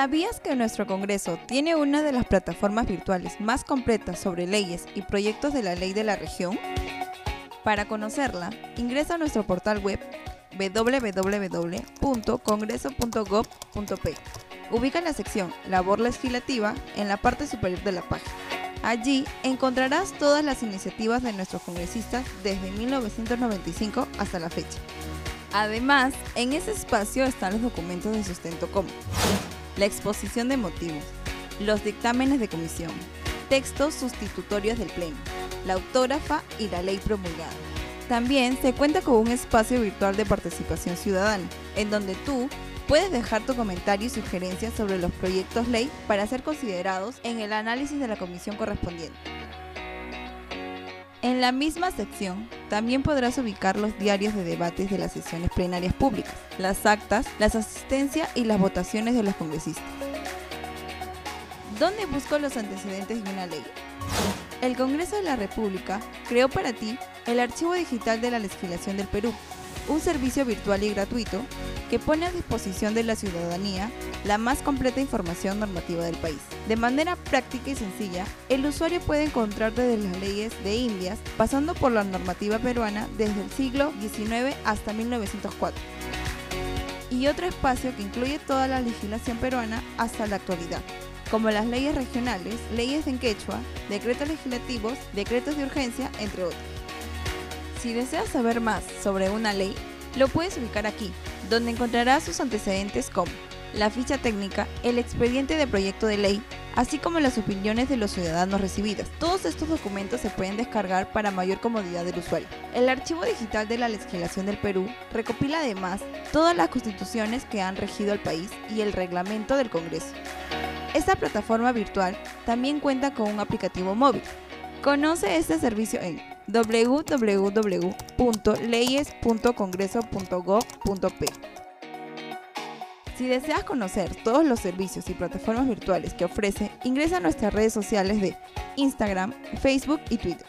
¿Sabías que nuestro Congreso tiene una de las plataformas virtuales más completas sobre leyes y proyectos de la ley de la región? Para conocerla, ingresa a nuestro portal web www.congreso.gov.p. Ubica la sección Labor legislativa en la parte superior de la página. Allí encontrarás todas las iniciativas de nuestros congresistas desde 1995 hasta la fecha. Además, en ese espacio están los documentos de sustento común, la exposición de motivos, los dictámenes de comisión, textos sustitutorios del Pleno, la autógrafa y la ley promulgada. También se cuenta con un espacio virtual de participación ciudadana, en donde tú puedes dejar tu comentario y sugerencias sobre los proyectos ley para ser considerados en el análisis de la comisión correspondiente. En la misma sección también podrás ubicar los diarios de debates de las sesiones plenarias públicas, las actas, las asistencias y las votaciones de los congresistas. ¿Dónde busco los antecedentes de una ley? El Congreso de la República creó para ti el Archivo Digital de la Legislación del Perú, un servicio virtual y gratuito que pone a disposición de la ciudadanía la más completa información normativa del país. De manera práctica y sencilla, el usuario puede encontrar desde las leyes de Indias, pasando por la normativa peruana desde el siglo XIX hasta 1904 y otro espacio que incluye toda la legislación peruana hasta la actualidad, como las leyes regionales, leyes en quechua, decretos legislativos, decretos de urgencia, entre otros. Si deseas saber más sobre una ley, lo puedes ubicar aquí, donde encontrarás sus antecedentes como la ficha técnica, el expediente de proyecto de ley, así como las opiniones de los ciudadanos recibidas. Todos estos documentos se pueden descargar para mayor comodidad del usuario. El archivo digital de la legislación del Perú recopila además todas las constituciones que han regido al país y el reglamento del Congreso. Esta plataforma virtual también cuenta con un aplicativo móvil. Conoce este servicio en www.leyes.congreso.gov.p. Si deseas conocer todos los servicios y plataformas virtuales que ofrece, ingresa a nuestras redes sociales de Instagram, Facebook y Twitter.